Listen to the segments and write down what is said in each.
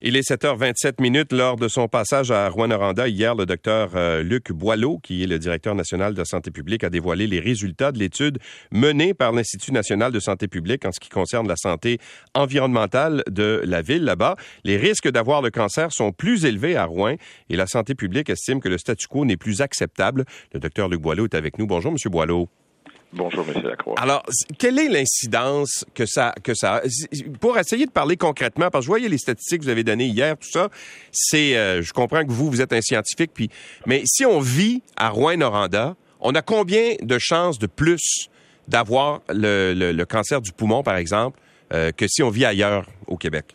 Il est 7h27 minutes lors de son passage à Rouen-Noranda. Hier, le docteur euh, Luc Boileau, qui est le directeur national de santé publique, a dévoilé les résultats de l'étude menée par l'Institut national de santé publique en ce qui concerne la santé environnementale de la ville là-bas. Les risques d'avoir le cancer sont plus élevés à Rouen et la santé publique estime que le statu quo n'est plus acceptable. Le docteur Luc Boileau est avec nous. Bonjour, Monsieur Boileau. Bonjour, M. Lacroix. Alors, quelle est l'incidence que ça, que ça, pour essayer de parler concrètement, parce que je voyais les statistiques que vous avez données hier, tout ça, c'est, euh, je comprends que vous, vous êtes un scientifique, puis, mais si on vit à Rouen-Noranda, on a combien de chances de plus d'avoir le, cancer du poumon, par exemple, euh, que si on vit ailleurs au Québec?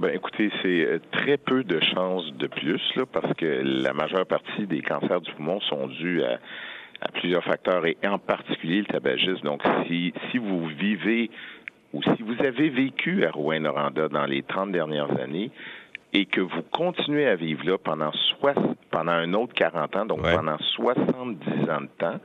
Ben, écoutez, c'est euh, très peu de chances de plus, là, parce que la majeure partie des cancers du poumon sont dus à à plusieurs facteurs et en particulier le tabagisme. Donc, si, si vous vivez ou si vous avez vécu à Rouen-Noranda dans les 30 dernières années et que vous continuez à vivre là pendant, pendant un autre 40 ans, donc pendant 70 ans de temps,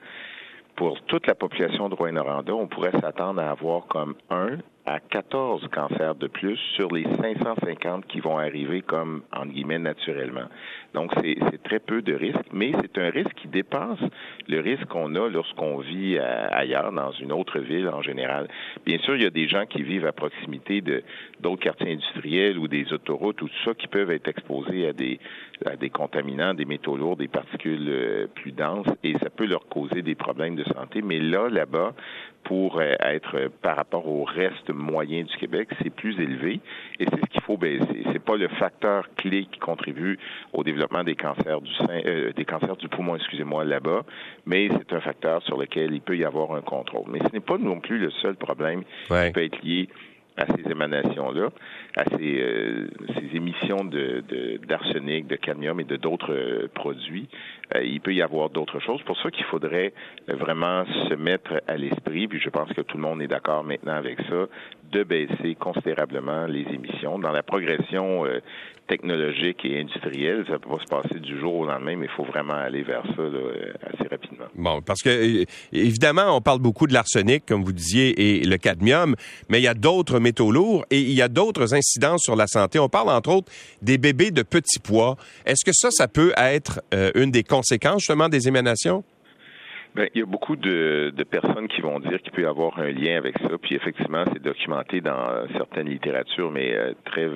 pour toute la population de Rouen-Noranda, on pourrait s'attendre à avoir comme un à 14 cancers de plus sur les 550 qui vont arriver comme, en guillemets, naturellement. Donc, c'est très peu de risque, mais c'est un risque qui dépasse le risque qu'on a lorsqu'on vit euh, ailleurs, dans une autre ville en général. Bien sûr, il y a des gens qui vivent à proximité d'autres quartiers industriels ou des autoroutes ou tout ça qui peuvent être exposés à des, à des contaminants, des métaux lourds, des particules euh, plus denses et ça peut leur causer des problèmes de santé. Mais là, là-bas, pour euh, être par rapport au reste moyen du Québec, c'est plus élevé et c'est ce qu'il faut baisser. C'est pas le facteur clé qui contribue au développement des cancers du sein, euh, des cancers du poumon, excusez-moi, là-bas, mais c'est un facteur sur lequel il peut y avoir un contrôle. Mais ce n'est pas non plus le seul problème qui peut être lié à ces émanations-là, à ces, euh, ces émissions de, d'arsenic, de, cadmium et de d'autres euh, produits. Euh, il peut y avoir d'autres choses. Pour ça qu'il faudrait vraiment se mettre à l'esprit, puis je pense que tout le monde est d'accord maintenant avec ça, de baisser considérablement les émissions. Dans la progression technologique et industrielle, ça peut pas se passer du jour au lendemain, mais il faut vraiment aller vers ça assez rapidement. Bon, parce que évidemment, on parle beaucoup de l'arsenic, comme vous disiez, et le cadmium, mais il y a d'autres métaux lourds et il y a d'autres incidences sur la santé. On parle entre autres des bébés de petits poids. Est-ce que ça, ça peut être euh, une des justement des émanations? Bien, il y a beaucoup de, personnes qui vont dire qu'il peut y avoir un lien avec ça. Puis effectivement, c'est documenté dans certaines littératures, mais euh, très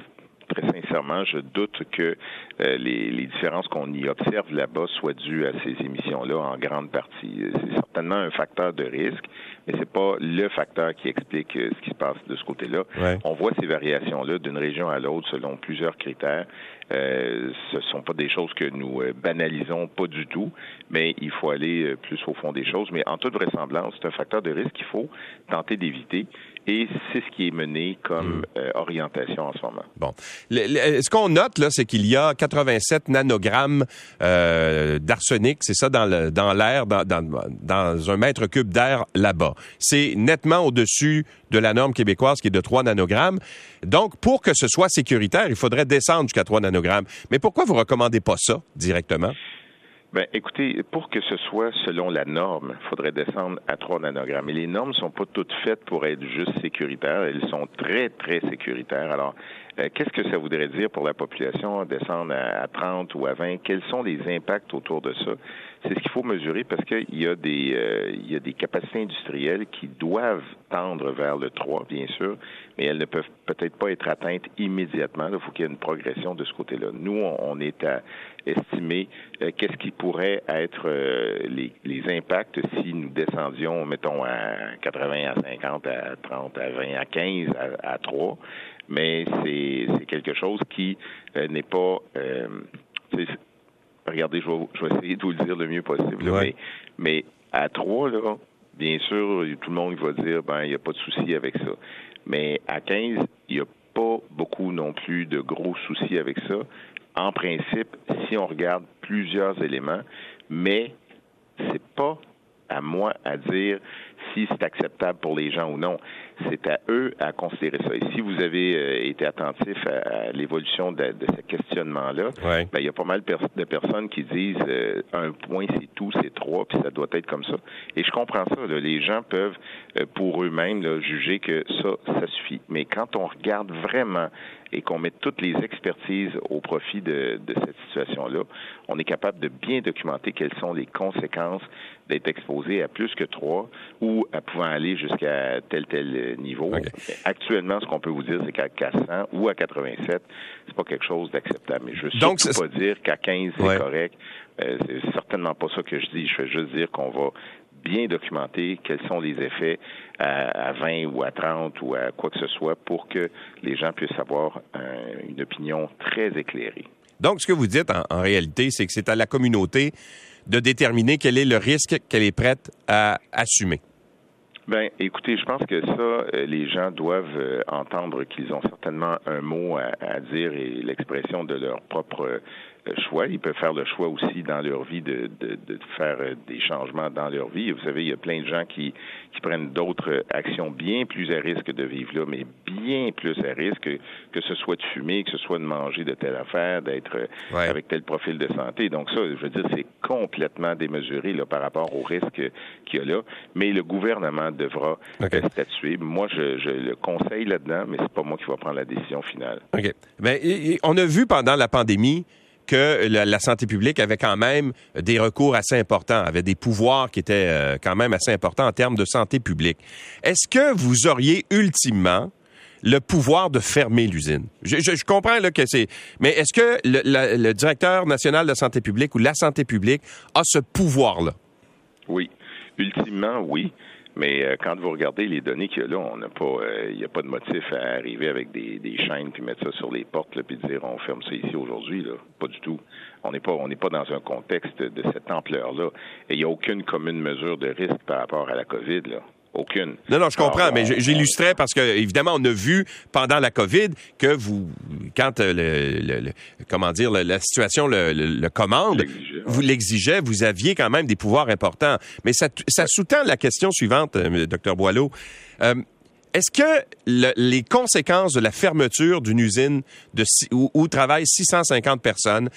très sincèrement, je doute que euh, les, les, différences qu'on y observe là-bas soient dues à ces émissions-là en grande partie. C'est certainement un facteur de risque, mais c'est pas le facteur qui explique euh, ce qui se passe de ce côté-là. On voit ces variations-là d'une région à l'autre selon plusieurs critères. Euh, ce sont pas des choses que nous euh, banalisons pas du tout, mais il faut aller plus au fond des choses. Mais en toute vraisemblance, c'est un facteur de risque qu'il faut tenter d'éviter. Et c'est ce qui est mené comme hmm. orientation en ce moment. Bon. ce qu'on note, là, c'est qu'il y a 87 nanogrammes d'arsenic, c'est ça, dans l'air, dans, dans, dans un mètre cube d'air là-bas. C'est nettement au-dessus de la norme québécoise qui est de 3 nanogrammes. Donc, pour que ce soit sécuritaire, il faudrait descendre jusqu'à 3 nanogrammes. Mais pourquoi vous recommandez pas ça directement? Ben, écoutez, pour que ce soit selon la norme, il faudrait descendre à 3 nanogrammes. Et les normes ne sont pas toutes faites pour être juste sécuritaires. Elles sont très, très sécuritaires. Alors, euh, qu'est-ce que ça voudrait dire pour la population, descendre à, 30 ou à 20? Quels sont les impacts autour de ça? C'est ce qu'il faut mesurer parce qu'il y a des euh, il y a des capacités industrielles qui doivent tendre vers le 3, bien sûr, mais elles ne peuvent peut-être pas être atteintes immédiatement. Il faut qu'il y ait une progression de ce côté-là. Nous, on, est à estimer euh, qu'est-ce qui pourrait être les, les impacts si nous descendions, mettons, à 80, à 50, à 30, à 20, à 15, à, à 3 mais c'est quelque chose qui euh, n'est pas. Regardez, je vais, je vais, essayer de vous le dire le mieux possible, mais, mais à trois, là, bien sûr, tout le monde va dire ben il n'y a pas de souci avec ça. Mais à 15, il n'y a pas beaucoup non plus de gros soucis avec ça. En principe, si on regarde plusieurs éléments, mais c'est pas à moi à dire si c'est acceptable pour les gens ou non. C'est à eux à considérer ça. Et si vous avez euh, été attentif à, l'évolution de, ce questionnement-là, ben, il y a pas mal de personnes qui disent euh, un point c'est tout, c'est trois, puis ça doit être comme ça. Et je comprends ça. Les gens peuvent, euh, pour eux-mêmes, juger que ça, ça suffit. Mais quand on regarde vraiment et qu'on mette toutes les expertises au profit de, de cette situation-là, on est capable de bien documenter quelles sont les conséquences d'être exposé à plus que trois ou à pouvant aller jusqu'à tel tel niveau. Actuellement, ce qu'on peut vous dire, c'est qu'à 400 ou à 87, c'est pas quelque chose d'acceptable. Mais je veux surtout pas dire qu'à 15, c'est correct. Euh, c'est certainement pas ça que je dis. Je veux juste dire qu'on va bien documenter quels sont les effets à, 20 ou à 30 ou à quoi que ce soit pour que les gens puissent avoir une opinion très éclairée. Donc, ce que vous dites en réalité, c'est que c'est à la communauté de déterminer quel est le risque qu'elle est prête à assumer. Ben, écoutez, je pense que ça, euh, les gens doivent euh, entendre qu'ils ont certainement un mot à, dire et l'expression de leur propre choix. Ils peuvent faire le choix aussi dans leur vie de, de, de, faire euh, des changements dans leur vie. Vous savez, il y a plein de gens qui, qui prennent d'autres actions bien plus à risque de vivre là, mais bien plus à risque que, ce soit de fumer, que ce soit de manger de telle affaire, d'être euh, avec tel profil de santé. Donc ça, je veux dire, c'est complètement démesuré là, par rapport au risque qu'il y a là. Mais le gouvernement devra statuer. Moi, je, je le conseille là-dedans, mais c'est pas moi qui va prendre la décision finale. OK. Ben, on a vu pendant la pandémie que la, santé publique avait quand même des recours assez importants, avait des pouvoirs qui étaient euh, quand même assez importants en termes de santé publique. Est-ce que vous auriez ultimement le pouvoir de fermer l'usine? Je, comprends que c'est... Mais est-ce que le, directeur national de la santé publique ou la santé publique a ce pouvoir-là? Oui. Ultimement, oui. Mais euh, quand vous regardez les données qu'il y a là, on n'a pas, euh, il n'y a pas de motif à arriver avec des, des chaînes puis mettre ça sur les portes là, puis dire on ferme ça ici aujourd'hui là. Pas du tout. On n'est pas, on n'est pas dans un contexte de cette ampleur-là. Et il n'y a aucune commune mesure de risque par rapport à la COVID là. Aucune. Non, non, je comprends, mais j'illustrais parce que, évidemment, on a vu pendant la COVID que vous, quand euh, le, comment dire, la situation le, commande, vous l'exigez, vous aviez quand même des pouvoirs importants. Mais ça, ça sous-tend la question suivante, euh, docteur Boileau. Euh, est-ce que les conséquences de la fermeture d'une usine de, où, travaillent 650 personnes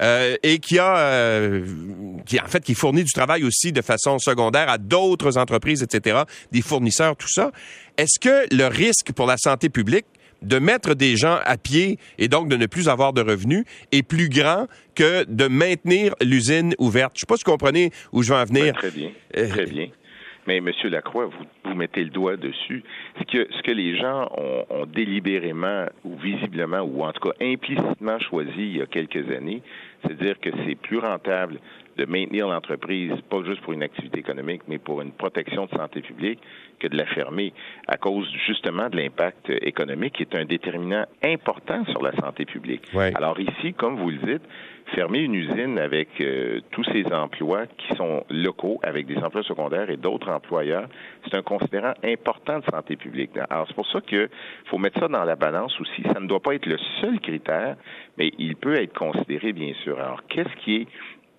euh, et qui a, euh, qui en fait qui fournit du travail aussi de façon secondaire à d'autres entreprises, etc., des fournisseurs, tout ça, est-ce que le risque pour la santé publique de mettre des gens à pied et donc de ne plus avoir de revenus est plus grand que de maintenir l'usine ouverte? Je ne sais pas si vous comprenez où je veux en venir. très bien, euh, très bien. Mais Monsieur Lacroix, vous, mettez le doigt dessus. Ce que, ce que les gens ont, ont, délibérément ou visiblement ou en tout cas implicitement choisi il y a quelques années, c'est dire que c'est plus rentable de maintenir l'entreprise, pas juste pour une activité économique, mais pour une protection de santé publique, que de la fermer à cause justement de l'impact économique qui est un déterminant important sur la santé publique. Alors ici, comme vous le dites, fermer une usine avec euh, tous ces emplois qui sont locaux, avec des emplois secondaires et d'autres employeurs, c'est un considérant important de santé publique. Alors c'est pour ça qu'il faut mettre ça dans la balance aussi. Ça ne doit pas être le seul critère, mais il peut être considéré bien sûr. Alors qu'est-ce qui est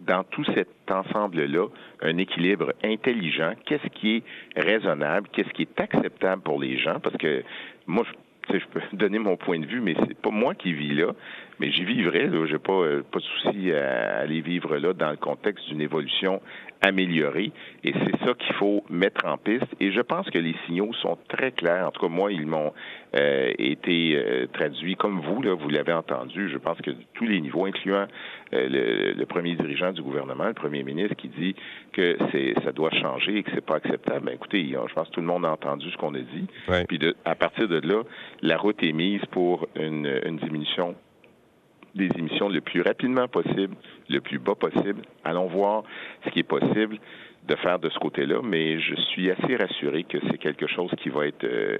dans tout cet ensemble-là un équilibre intelligent. Qu'est-ce qui est raisonnable? Qu'est-ce qui est acceptable pour les gens? Parce que moi, je, je peux donner mon point de vue, mais c'est pas moi qui vis là, mais j'y vivrais. Je n'ai pas, euh, pas de souci à aller vivre là dans le contexte d'une évolution améliorée. Et c'est ça qu'il faut mettre en piste. Et je pense que les signaux sont très clairs. En tout cas, moi, ils m'ont euh, été euh, traduits comme vous, là, vous l'avez entendu. Je pense que tous les niveaux, incluant le, premier dirigeant du gouvernement, le premier ministre, qui dit que c'est ça doit changer et que c'est pas acceptable. Ben, écoutez, je pense que tout le monde a entendu ce qu'on a dit. Puis de, à partir de là, la route est mise pour une, une diminution des émissions le plus rapidement possible, le plus bas possible. Allons voir ce qui est possible de faire de ce côté-là, mais je suis assez rassuré que c'est quelque chose qui va être euh,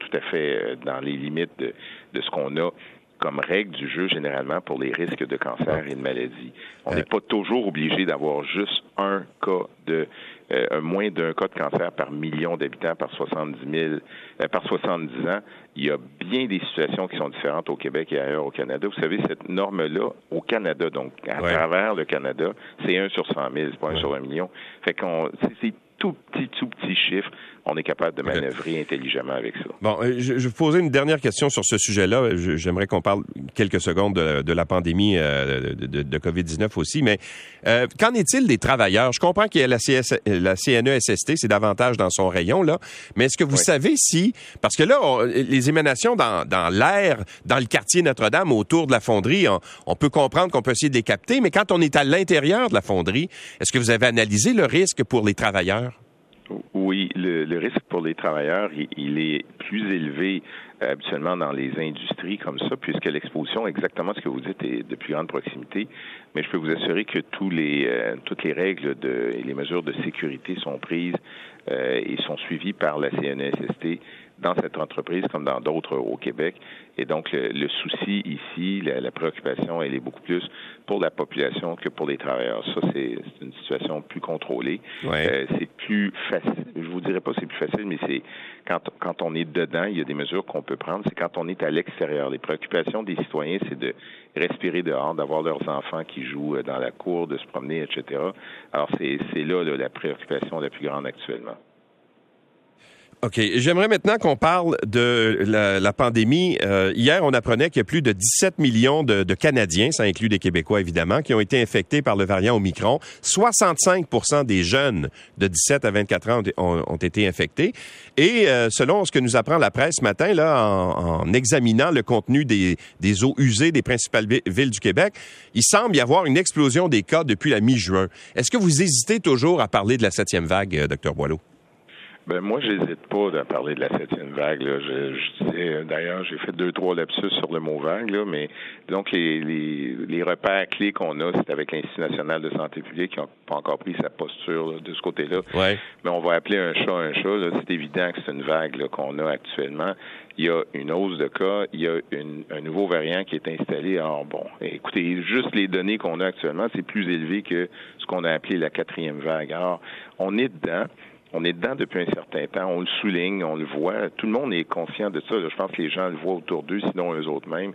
tout à fait euh, dans les limites de, de ce qu'on a comme règle du jeu généralement pour les risques de cancer et de maladie. On n'est pas toujours obligé d'avoir juste un cas de euh, moins d'un cas de cancer par million d'habitants par 70 000, euh, par 70 ans. Il y a bien des situations qui sont différentes au Québec et ailleurs au Canada. Vous savez, cette norme-là, au Canada, donc à travers le Canada, c'est un sur 100 000, c'est pas un sur un million. Fait qu'on, c'est tout petit, tout petit chiffre. On est capable de manœuvrer intelligemment avec ça. Bon, euh, je, je vais vous poser une dernière question sur ce sujet-là. J'aimerais qu'on parle quelques secondes de, la pandémie euh, de, COVID-19 aussi, mais euh, qu'en est-il des travailleurs? Je comprends qu'il y a la, CS, la CNESST, c'est davantage dans son rayon, là, mais est-ce que vous savez si, parce que là, les émanations dans, dans l'air, dans le quartier Notre-Dame, autour de la fonderie, on, on peut comprendre qu'on peut essayer de les capter, mais quand on est à l'intérieur de la fonderie, est-ce que vous avez analysé le risque pour les travailleurs? Oui, le, risque pour les travailleurs, il, est plus élevé euh, habituellement dans les industries comme ça, puisque l'exposition, exactement ce que vous dites, est de plus grande proximité. Mais je peux vous assurer que tous les, euh, toutes les règles de, et les mesures de sécurité sont prises euh, et sont suivies par la CNSST dans cette entreprise comme dans d'autres au Québec. Et donc, le, souci ici, la, préoccupation, elle est beaucoup plus pour la population que pour les travailleurs. Ça, c'est une situation plus contrôlée. Euh, c'est plus facile. Je vous dirais pas c'est plus facile, mais c'est quand, quand on est dedans, il y a des mesures qu'on peut prendre. C'est quand on est à l'extérieur. Les préoccupations des citoyens, c'est de respirer dehors, d'avoir leurs enfants qui jouent dans la cour, de se promener, etc. Alors, c'est là la préoccupation la plus grande actuellement. OK. J'aimerais maintenant qu'on parle de la, pandémie. Euh, hier, on apprenait qu'il y a plus de 17 millions de, Canadiens, ça inclut des Québécois évidemment, qui ont été infectés par le variant Omicron. 65% des jeunes de 17 à 24 ans ont, été infectés. Et euh, selon ce que nous apprend la presse ce matin, là, en, examinant le contenu des, eaux usées des principales villes du Québec, il semble y avoir une explosion des cas depuis la mi-juin. Est-ce que vous hésitez toujours à parler de la septième vague, euh, docteur Boileau? Ben moi, j'hésite pas de parler de la septième vague. Là. Je, je d'ailleurs, j'ai fait deux trois lapsus sur le mot vague, là, mais donc les, les, les repères clés qu'on a, c'est avec l'Institut national de santé publique qui n'a pas encore pris sa posture de ce côté-là. Ouais. Mais on va appeler un chat un chat. C'est évident que c'est une vague qu'on a actuellement. Il y a une hausse de cas, il y a une, un nouveau variant qui est installé. Alors bon, écoutez, juste les données qu'on a actuellement, c'est plus élevé que ce qu'on a appelé la quatrième vague. Alors, on est dedans. On est dedans depuis un certain temps. On le souligne, on le voit. Tout le monde est conscient de ça. Je pense que les gens le voient autour d'eux, sinon eux autres mêmes.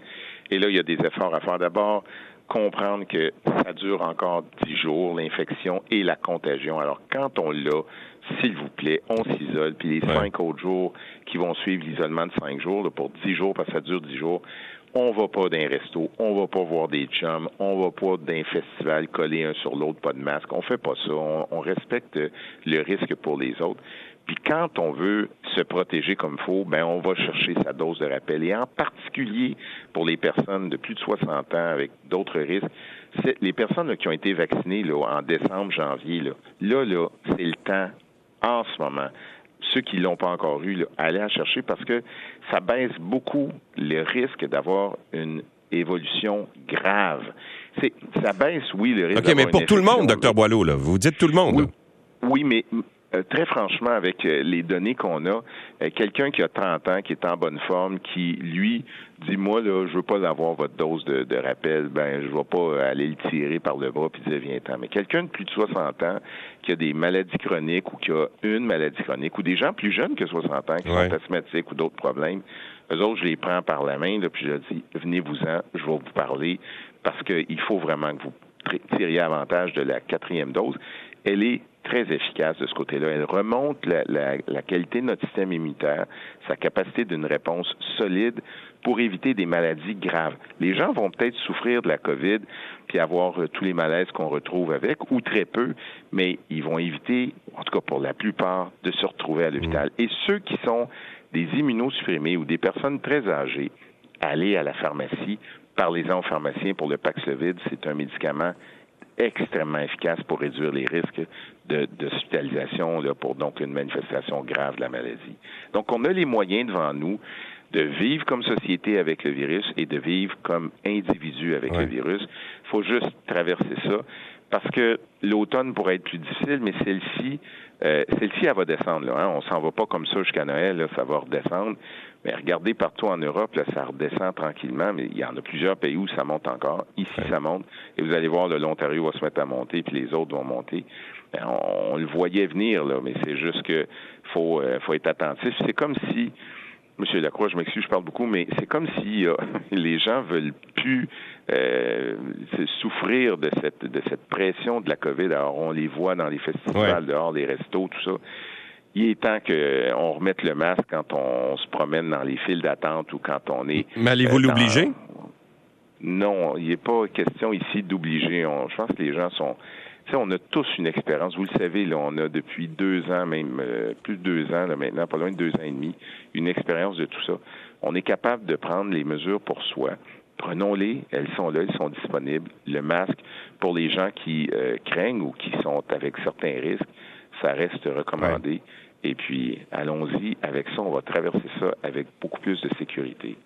Et là, il y a des efforts à faire. D'abord, comprendre que ça dure encore dix jours, l'infection et la contagion. Alors, quand on l'a, s'il vous plaît, on s'isole. Puis les cinq autres jours qui vont suivre l'isolement de cinq jours, pour dix jours, parce que ça dure dix jours, on va pas d'un resto, on va pas voir des chums, on va pas d'un festival coller un sur l'autre, pas de masque. On fait pas ça. On, respecte le risque pour les autres. Puis quand on veut se protéger comme il faut, ben on va chercher sa dose de rappel. Et en particulier pour les personnes de plus de 60 ans avec d'autres risques, les personnes qui ont été vaccinées là, en décembre, janvier, là, là, là c'est le temps en ce moment ceux qui l'ont pas encore eu, là, allez en chercher parce que ça baisse beaucoup le risque d'avoir une évolution grave. Ça baisse, oui, le risque. OK, mais pour tout le monde, docteur Boileau, là, vous dites tout le monde. oui mais euh, très franchement, avec euh, les données qu'on a, euh, quelqu'un qui a 30 ans, qui est en bonne forme, qui, lui, dit, moi, là, je veux pas avoir votre dose de, rappel, ben, je vais pas aller le tirer par le bras puis dire, viens-t'en. Mais quelqu'un de plus de 60 ans, qui a des maladies chroniques ou qui a une maladie chronique, ou des gens plus jeunes que 60 ans, qui sont asthmatiques ou d'autres problèmes, eux autres, je les prends par la main, là, puis je dis, venez-vous-en, je vais vous parler, parce qu'il faut vraiment que vous tiriez avantage de la quatrième dose. Elle est très efficace de ce côté-là. Elle remonte la, la, qualité de notre système immunitaire, sa capacité d'une réponse solide pour éviter des maladies graves. Les gens vont peut-être souffrir de la COVID puis avoir euh, tous les malaises qu'on retrouve avec, ou très peu, mais ils vont éviter, en tout cas pour la plupart, de se retrouver à l'hôpital. Mm. Et ceux qui sont des immunosupprimés ou des personnes très âgées, allez à la pharmacie, parlez-en au pharmacien pour le Paxlovid, c'est un médicament extrêmement efficace pour réduire les risques d'hospitalisation de, pour donc une manifestation grave de la maladie. Donc, on a les moyens devant nous de vivre comme société avec le virus et de vivre comme individu avec le virus. Il faut juste traverser ça parce que l'automne pourrait être plus difficile, mais celle-ci, euh, celle-ci, elle va descendre. Là, hein? On s'en va pas comme ça jusqu'à Noël, là, ça va redescendre. Mais regardez partout en Europe, là, ça redescend tranquillement, mais il y en a plusieurs pays où ça monte encore. Ici, ça monte. Et vous allez voir, l'Ontario va se mettre à monter, puis les autres vont monter. Ben, on, le voyait venir, là, mais c'est juste que faut, euh, faut être attentif. C'est comme si Monsieur Lacroix, je m'excuse, je parle beaucoup, mais c'est comme si euh, les gens veulent plus euh, souffrir de cette de cette pression de la COVID. Alors on les voit dans les festivals, dehors, les restos, tout ça. il est temps qu'on remette le masque quand on se promène dans les files d'attente ou quand on est. Mais allez-vous l'obliger? Non, il n'est pas question ici d'obliger. Je pense que les gens sont. Sais, on a tous une expérience. Vous le savez, là, on a depuis deux ans, même euh, plus de deux ans là, maintenant, pas loin de deux ans et demi, une expérience de tout ça. On est capable de prendre les mesures pour soi. Prenons-les, elles sont là, elles sont disponibles. Le masque, pour les gens qui euh, craignent ou qui sont avec certains risques, ça reste recommandé. Et puis, allons-y. Avec ça, on va traverser ça avec beaucoup plus de sécurité.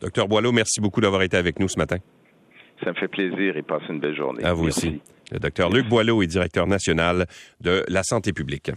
Docteur Boileau, merci beaucoup d'avoir été avec nous ce matin. Ça me fait plaisir et passez une belle journée. À vous aussi. Le docteur Luc Boileau est directeur national de la santé publique.